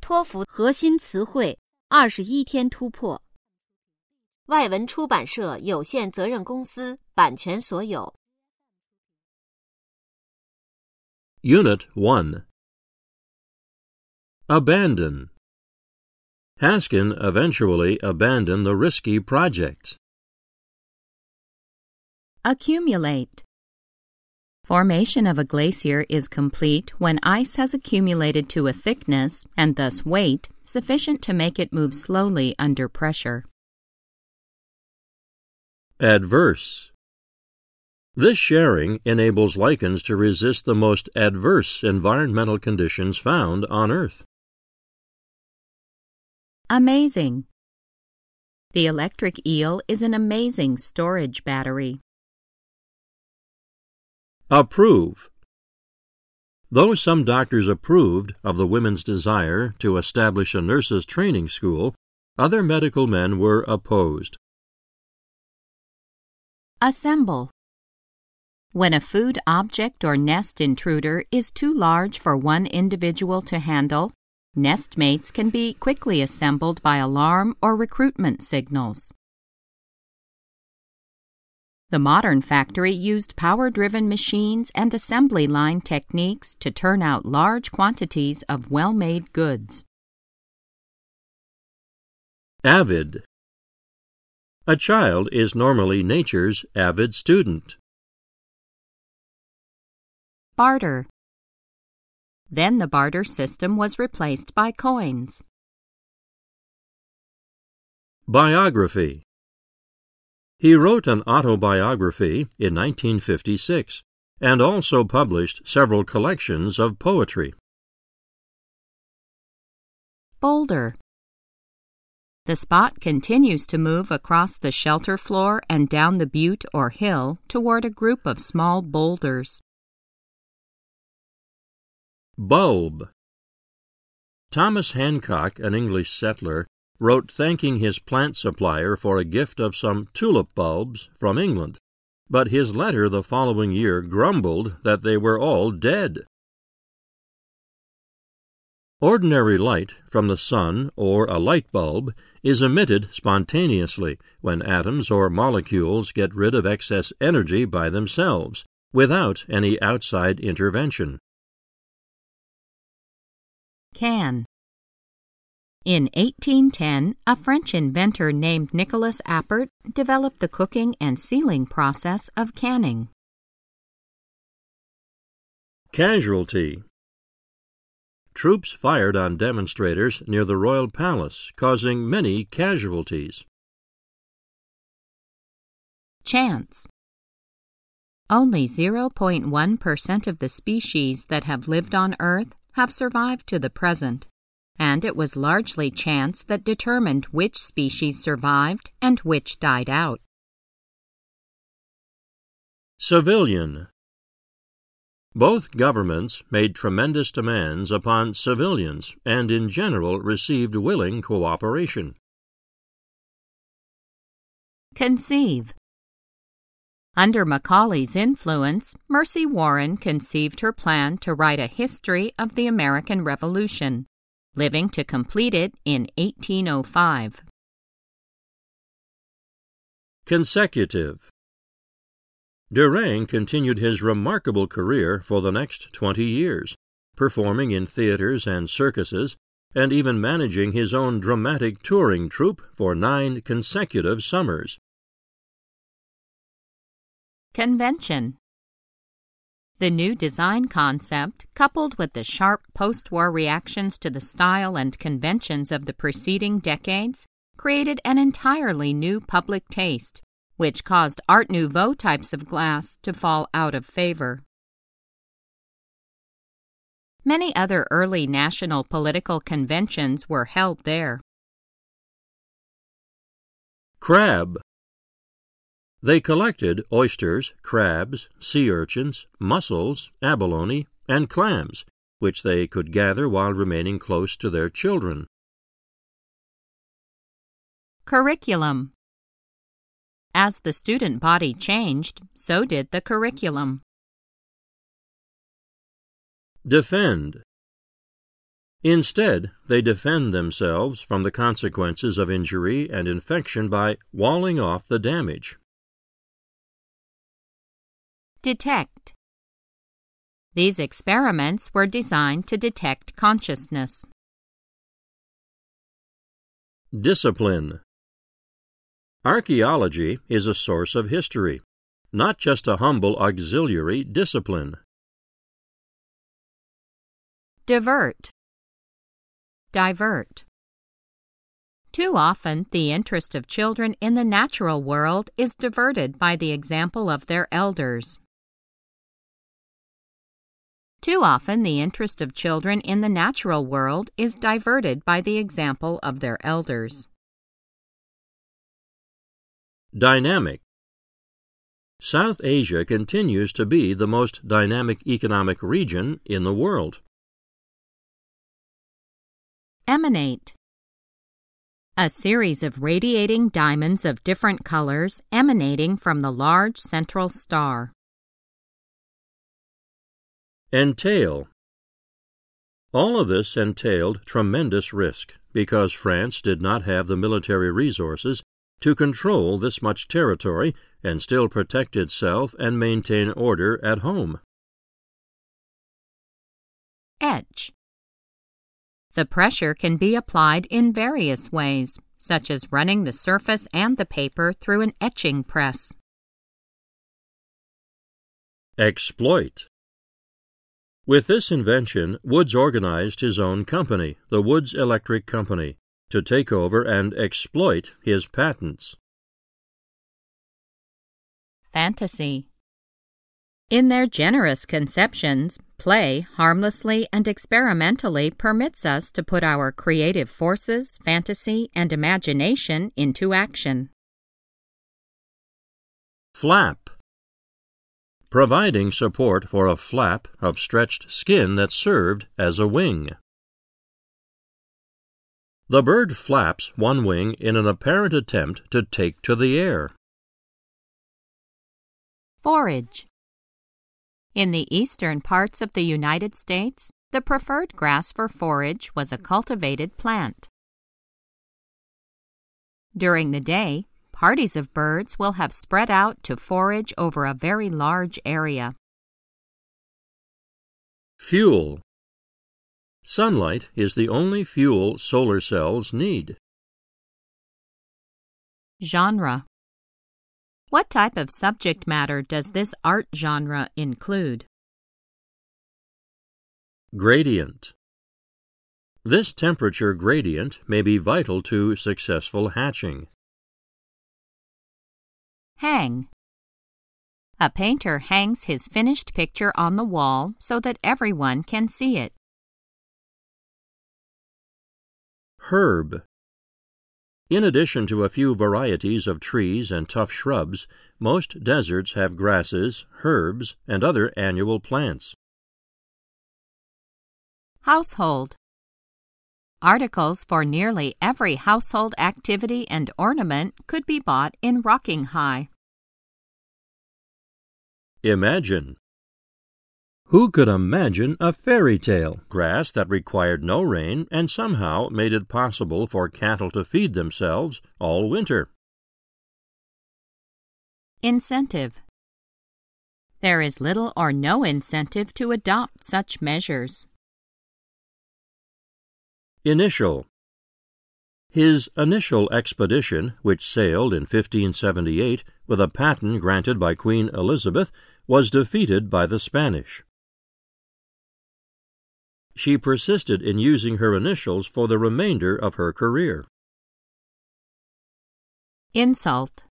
托福核心词汇二十一天突破。外文出版社有限责任公司版权所有。 Unit 1 Abandon. Haskin eventually abandoned the risky project. Accumulate. Formation of a glacier is complete when ice has accumulated to a thickness and thus weight sufficient to make it move slowly under pressure. Adverse. This sharing enables lichens to resist the most adverse environmental conditions found on Earth. Amazing. The electric eel is an amazing storage battery. Approve. Though some doctors approved of the women's desire to establish a nurses' training school, other medical men were opposed. Assemble. When a food object or nest intruder is too large for one individual to handle, nestmates can be quickly assembled by alarm or recruitment signals. The modern factory used power driven machines and assembly line techniques to turn out large quantities of well made goods. Avid. A child is normally nature's avid student. Barter. Then the barter system was replaced by coins. Biography. He wrote an autobiography in 1956 and also published several collections of poetry. Boulder. The spot continues to move across the shelter floor and down the butte or hill toward a group of small boulders. Bulb. Thomas Hancock, an English settler, wrote thanking his plant supplier for a gift of some tulip bulbs from England, but his letter the following year grumbled that they were all dead. Ordinary light from the sun or a light bulb is emitted spontaneously when atoms or molecules get rid of excess energy by themselves, without any outside intervention. Can. In 1810, a French inventor named Nicolas Appert developed the cooking and sealing process of canning. Casualty. Troops fired on demonstrators near the Royal Palace, causing many casualties. Chance. Only 0.1% of the species that have lived on Earth have survived to the present, and it was largely chance that determined which species survived and which died out. Civilian. Both governments made tremendous demands upon civilians and in general received willing cooperation. Conceive. Under Macaulay's influence, Mercy Warren conceived her plan to write a history of the American Revolution, living to complete it in 1805. Consecutive. Durang continued his remarkable career for the next twenty years, performing in theaters and circuses, and even managing his own dramatic touring troupe for nine consecutive summers. Convention. The new design concept, coupled with the sharp post war reactions to the style and conventions of the preceding decades, created an entirely new public taste, which caused Art Nouveau types of glass to fall out of favor. Many other early national political conventions were held there. Crab. They collected oysters, crabs, sea urchins, mussels, abalone, and clams, which they could gather while remaining close to their children. Curriculum. As the student body changed, so did the curriculum. Defend. Instead, they defend themselves from the consequences of injury and infection by walling off the damage. Detect. These experiments were designed to detect consciousness. Discipline. Archaeology is a source of history, not just a humble auxiliary discipline. Divert. Divert. Too often, the interest of children in the natural world is diverted by the example of their elders. Too often, the interest of children in the natural world is diverted by the example of their elders. Dynamic. South Asia continues to be the most dynamic economic region in the world. Emanate. A series of radiating diamonds of different colors emanating from the large central star. Entail. All of this entailed tremendous risk because France did not have the military resources to control this much territory and still protect itself and maintain order at home. Etch. The pressure can be applied in various ways, such as running the surface and the paper through an etching press. Exploit. With this invention, Woods organized his own company, the Woods Electric Company, to take over and exploit his patents. Fantasy. In their generous conceptions, play harmlessly and experimentally permits us to put our creative forces, fantasy, and imagination into action. Flap. Providing support for a flap of stretched skin that served as a wing. The bird flaps one wing in an apparent attempt to take to the air. Forage. In the eastern parts of the United States, the preferred grass for forage was a cultivated plant. During the day, parties of birds will have spread out to forage over a very large area. Fuel. Sunlight is the only fuel solar cells need. Genre. What type of subject matter does this art genre include? Gradient. This temperature gradient may be vital to successful hatching. Hang. A painter hangs his finished picture on the wall so that everyone can see it. Herb. In addition to a few varieties of trees and tough shrubs, most deserts have grasses, herbs, and other annual plants. Household. Articles for nearly every household activity and ornament could be bought in Rocking High. Imagine. Who could imagine a fairy tale grass that required no rain and somehow made it possible for cattle to feed themselves all winter? Incentive. There is little or no incentive to adopt such measures. Initial. His initial expedition, which sailed in 1578 with a patent granted by Queen Elizabeth, was defeated by the Spanish. She persisted in using her initials for the remainder of her career. Insult.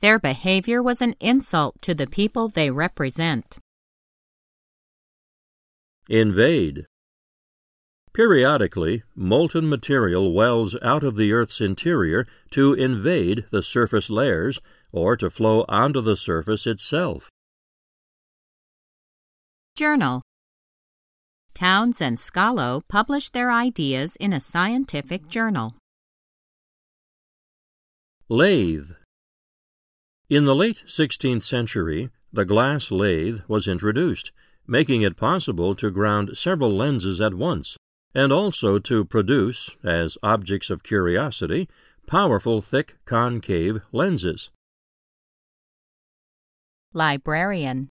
Their behavior was an insult to the people they represent. Invade. Periodically, molten material wells out of the Earth's interior to invade the surface layers or to flow onto the surface itself. Journal. Townes and Schawlow published their ideas in a scientific journal. Lathe. In the late 16th century, the glass lathe was introduced, making it possible to ground several lenses at once, and also to produce, as objects of curiosity, powerful thick concave lenses. Librarian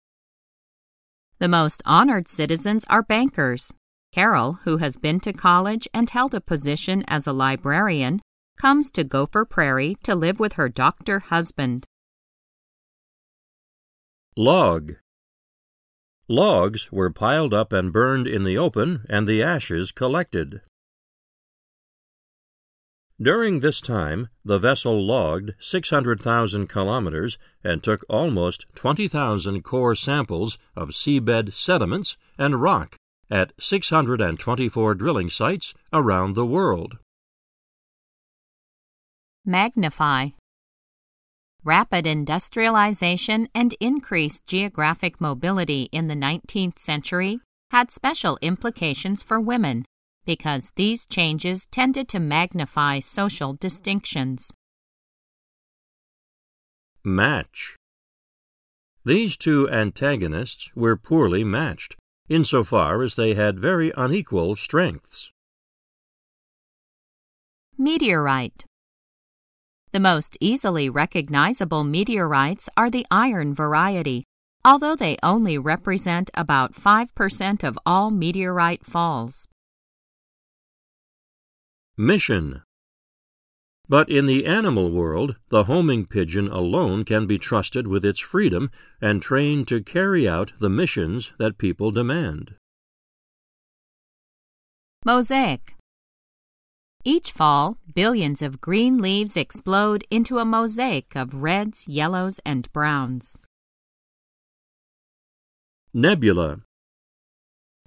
The most honored citizens are bankers. Carol, who has been to college and held a position as a librarian, comes to Gopher Prairie to live with her doctor husband. Log Logs were piled up and burned in the open and the ashes collected. During this time, the vessel logged 600,000 kilometers and took almost 20,000 core samples of seabed sediments and rock at 624 drilling sites around the world. Magnify Rapid industrialization and increased geographic mobility in the 19th century had special implications for women because these changes tended to magnify social distinctions. Match These two antagonists were poorly matched, insofar as they had very unequal strengths. Meteorite The most easily recognizable meteorites are the iron variety, although they only represent about 5% of all meteorite falls. Mission But in the animal world, the homing pigeon alone can be trusted with its freedom and trained to carry out the missions that people demand. Mosaic Each fall, billions of green leaves explode into a mosaic of reds, yellows, and browns. Nebula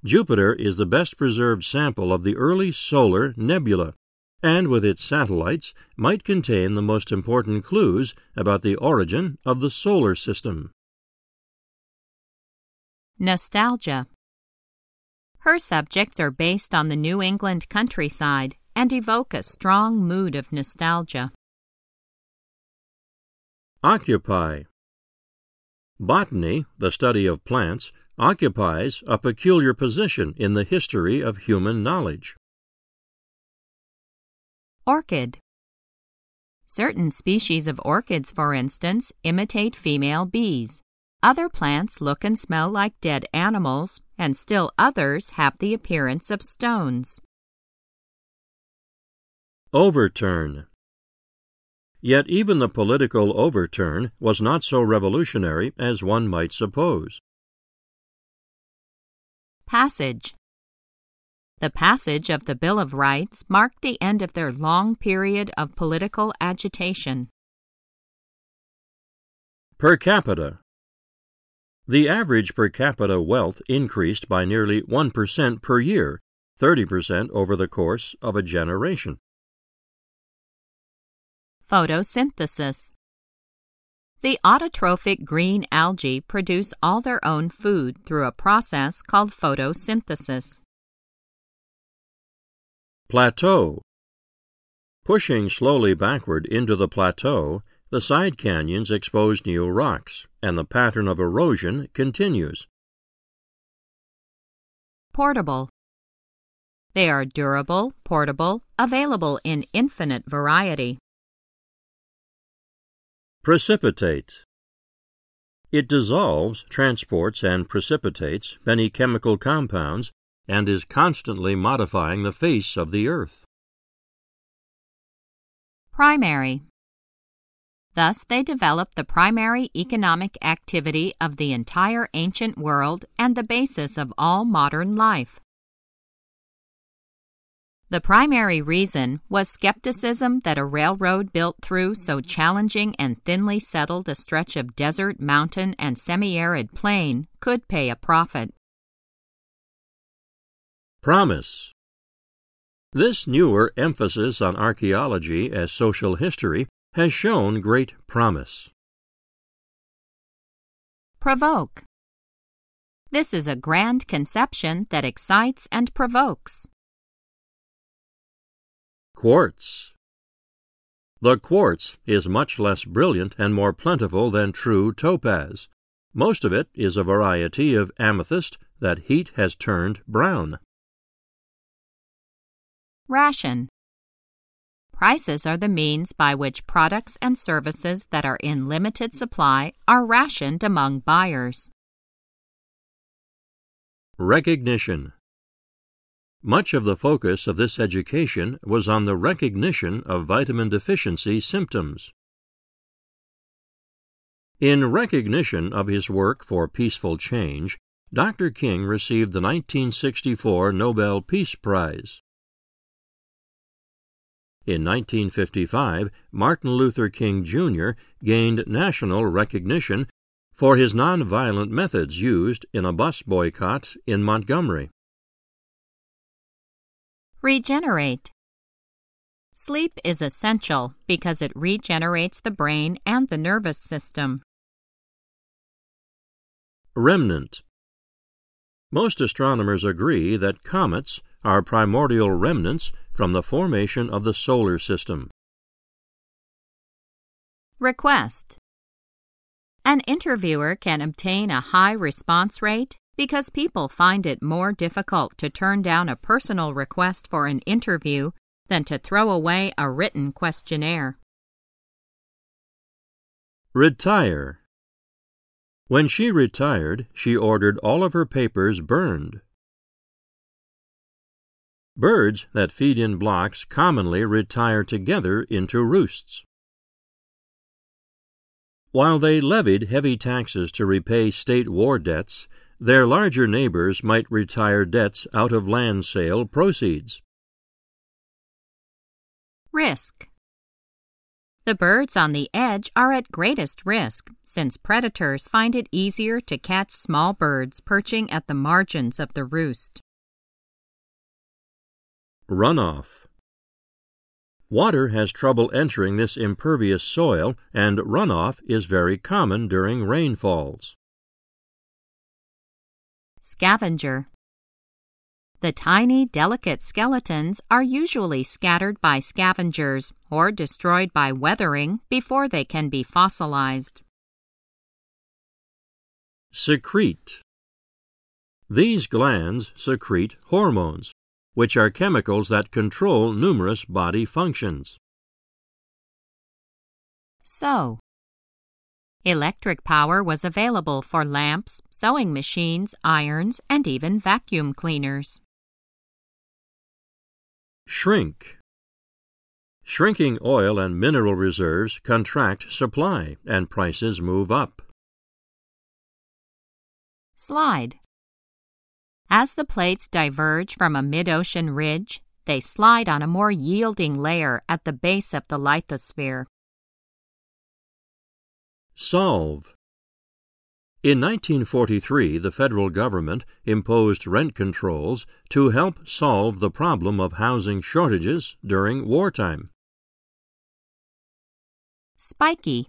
Jupiter is the best preserved sample of the early solar nebula, and with its satellites might contain the most important clues about the origin of the solar system. Nostalgia Her subjects are based on the New England countryside and evoke a strong mood of nostalgia. Occupy Botany, the study of plants, occupies a peculiar position in the history of human knowledge. Orchid Certain species of orchids, for instance, imitate female bees. Other plants look and smell like dead animals, and still others have the appearance of stones. Overturn Yet even the political overturn was not so revolutionary as one might suppose. Passage The passage of the Bill of Rights marked the end of their long period of political agitation. Per capita The average per capita wealth increased by nearly 1% per year, 30% over the course of a generation. Photosynthesis The autotrophic green algae produce all their own food through a process called photosynthesis. Plateau Pushing slowly backward into the plateau, the side canyons expose new rocks, and the pattern of erosion continues. Portable They are durable, portable, available in infinite variety. Precipitate. It dissolves, transports, and precipitates many chemical compounds and is constantly modifying the face of the earth. Primary Thus, they develop the primary economic activity of the entire ancient world and the basis of all modern life. The primary reason was skepticism that a railroad built through so challenging and thinly settled a stretch of desert, mountain, and semi arid plain could pay a profit. Promise. This newer emphasis on archaeology as social history has shown great promise. Provoke. This is a grand conception that excites and provokes. Quartz. The quartz is much less brilliant and more plentiful than true topaz. Most of it is a variety of amethyst, that heat has turned brown. Ration. Prices are the means by which products and services that are in limited supply are rationed among buyers. Recognition. Much of the focus of this education was on the recognition of vitamin deficiency symptoms. In recognition of his work for peaceful change, Dr. King received the 1964 Nobel Peace Prize. In 1955, Martin Luther King Jr. gained national recognition for his nonviolent methods used in a bus boycott in Montgomery. Regenerate. Sleep is essential because it regenerates the brain and the nervous system. Remnant. Most astronomers agree that comets are primordial remnants from the formation of the solar system. Request. An interviewer can obtain a high response rate because people find it more difficult to turn down a personal request for an interview than to throw away a written questionnaire. Retire. When she retired, she ordered all of her papers burned. Birds that feed in blocks commonly retire together into roosts. While they levied heavy taxes to repay state war debts, their larger neighbors might retire debts out of land sale proceeds. Risk. The birds on the edge are at greatest risk since predators find it easier to catch small birds perching at the margins of the roost. Runoff. Water has trouble entering this impervious soil, and runoff is very common during rainfalls. Scavenger. The tiny, delicate skeletons are usually scattered by scavengers or destroyed by weathering before they can be fossilized. Secrete. These glands secrete hormones, which are chemicals that control numerous body functions. Sew. Electric power was available for lamps, sewing machines, irons, and even vacuum cleaners. Shrink. Shrinking oil and mineral reserves contract supply and prices move up. Slide. As the plates diverge from a mid-ocean ridge, they slide on a more yielding layer at the base of the lithosphere. Solve. In 1943, the federal government imposed rent controls to help solve the problem of housing shortages during wartime. Spiky.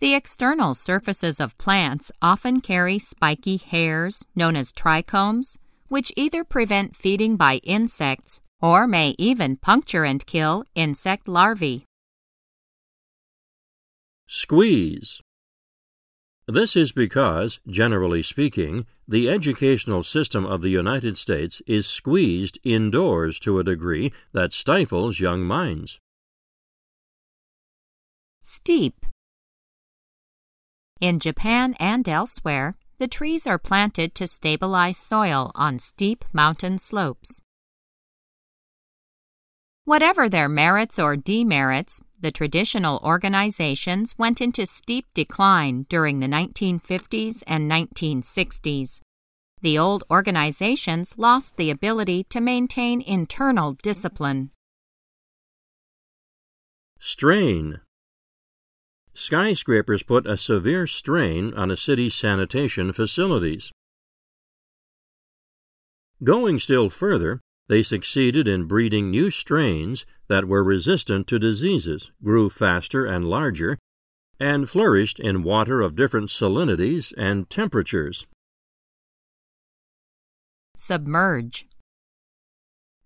The external surfaces of plants often carry spiky hairs, known as trichomes, which either prevent feeding by insects or may even puncture and kill insect larvae. Squeeze. This is because, generally speaking, the educational system of the United States is squeezed indoors to a degree that stifles young minds. Steep. In Japan and elsewhere, the trees are planted to stabilize soil on steep mountain slopes. Whatever their merits or demerits, the traditional organizations went into steep decline during the 1950s and 1960s. The old organizations lost the ability to maintain internal discipline. Strain. Skyscrapers put a severe strain on a city's sanitation facilities. Going still further, they succeeded in breeding new strains that were resistant to diseases, grew faster and larger, and flourished in water of different salinities and temperatures. Submerge.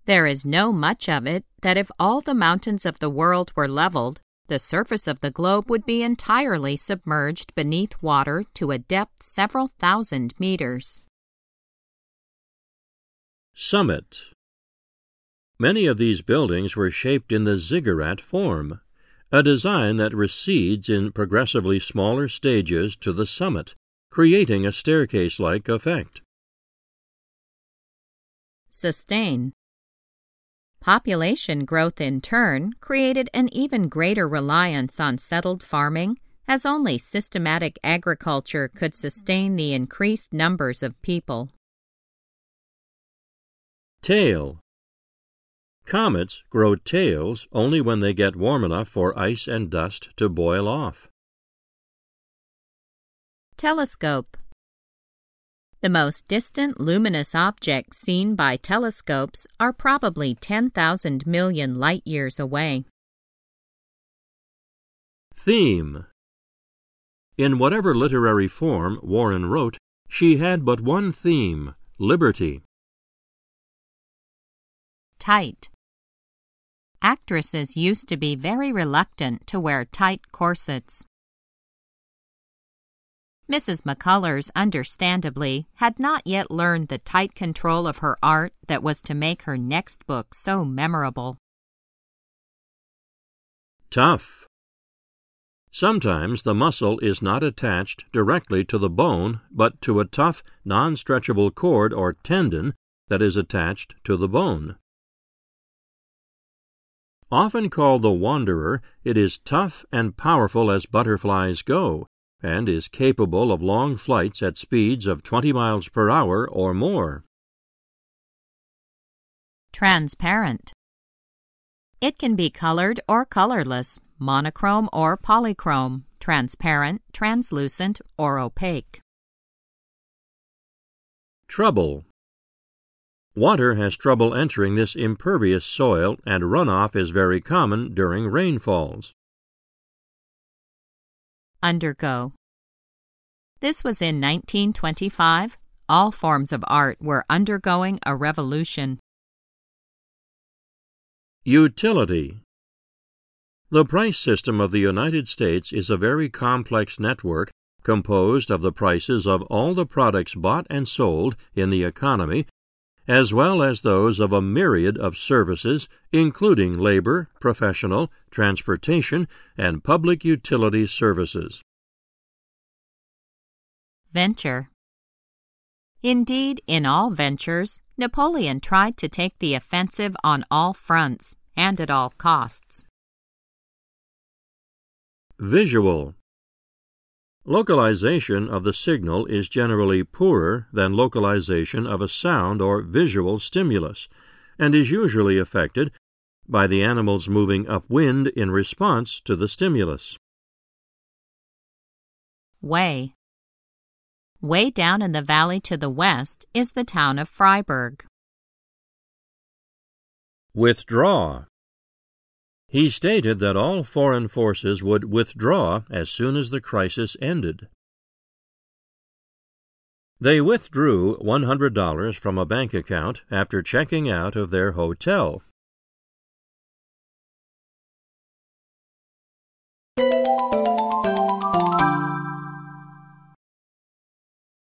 There is no much of it that if all the mountains of the world were leveled, the surface of the globe would be entirely submerged beneath water to a depth several thousand meters. Summit. Many of these buildings were shaped in the ziggurat form, a design that recedes in progressively smaller stages to the summit, creating a staircase like effect. Sustain. Population growth in turn created an even greater reliance on settled farming, as only systematic agriculture could sustain the increased numbers of people. Tail. Comets grow tails only when they get warm enough for ice and dust to boil off. Telescope. The most distant luminous objects seen by telescopes are probably 10,000 million light years away. Theme In whatever literary form Warren wrote, she had but one theme liberty. Tight. Actresses used to be very reluctant to wear tight corsets. Mrs. McCullers, understandably, had not yet learned the tight control of her art that was to make her next book so memorable. Tough. Sometimes the muscle is not attached directly to the bone, but to a tough, non stretchable cord or tendon that is attached to the bone. Often called the wanderer, it is tough and powerful as butterflies go, and is capable of long flights at speeds of 20 miles per hour or more. Transparent. It can be colored or colorless, monochrome or polychrome, transparent, translucent, or opaque. Trouble. Water has trouble entering this impervious soil, and runoff is very common during rainfalls. Undergo. This was in 1925. All forms of art were undergoing a revolution. Utility The price system of the United States is a very complex network composed of the prices of all the products bought and sold in the economy, as well as those of a myriad of services, including labor, professional, transportation, and public utility services. Venture. Indeed, in all ventures, Napoleon tried to take the offensive on all fronts and at all costs. Visual. Localization of the signal is generally poorer than localization of a sound or visual stimulus, and is usually affected by the animals moving upwind in response to the stimulus. Way. Way down in the valley to the west is the town of Freiburg. Withdraw. He stated that all foreign forces would withdraw as soon as the crisis ended. They withdrew $100 from a bank account after checking out of their hotel